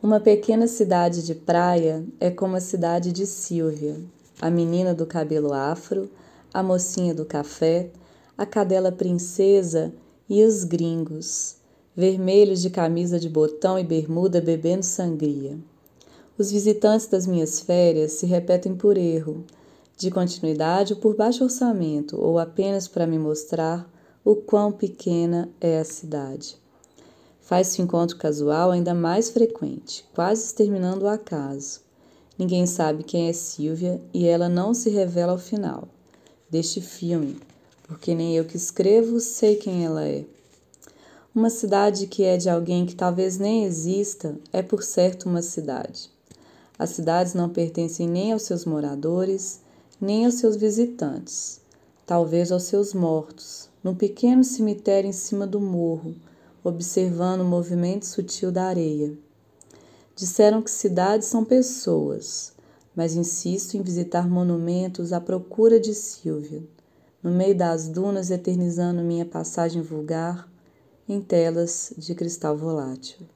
Uma pequena cidade de praia é como a cidade de Silvia, a menina do cabelo afro, a mocinha do café, a cadela princesa e os gringos, vermelhos de camisa de botão e bermuda bebendo sangria. Os visitantes das minhas férias se repetem por erro, de continuidade ou por baixo orçamento, ou apenas para me mostrar o quão pequena é a cidade. Faz-se o encontro casual ainda mais frequente, quase exterminando o acaso. Ninguém sabe quem é Silvia e ela não se revela ao final deste filme, porque nem eu que escrevo sei quem ela é. Uma cidade que é de alguém que talvez nem exista é por certo uma cidade. As cidades não pertencem nem aos seus moradores, nem aos seus visitantes, talvez aos seus mortos, num pequeno cemitério em cima do morro observando o movimento sutil da areia. Disseram que cidades são pessoas, mas insisto em visitar monumentos à procura de Silvia, no meio das dunas eternizando minha passagem vulgar em telas de cristal volátil.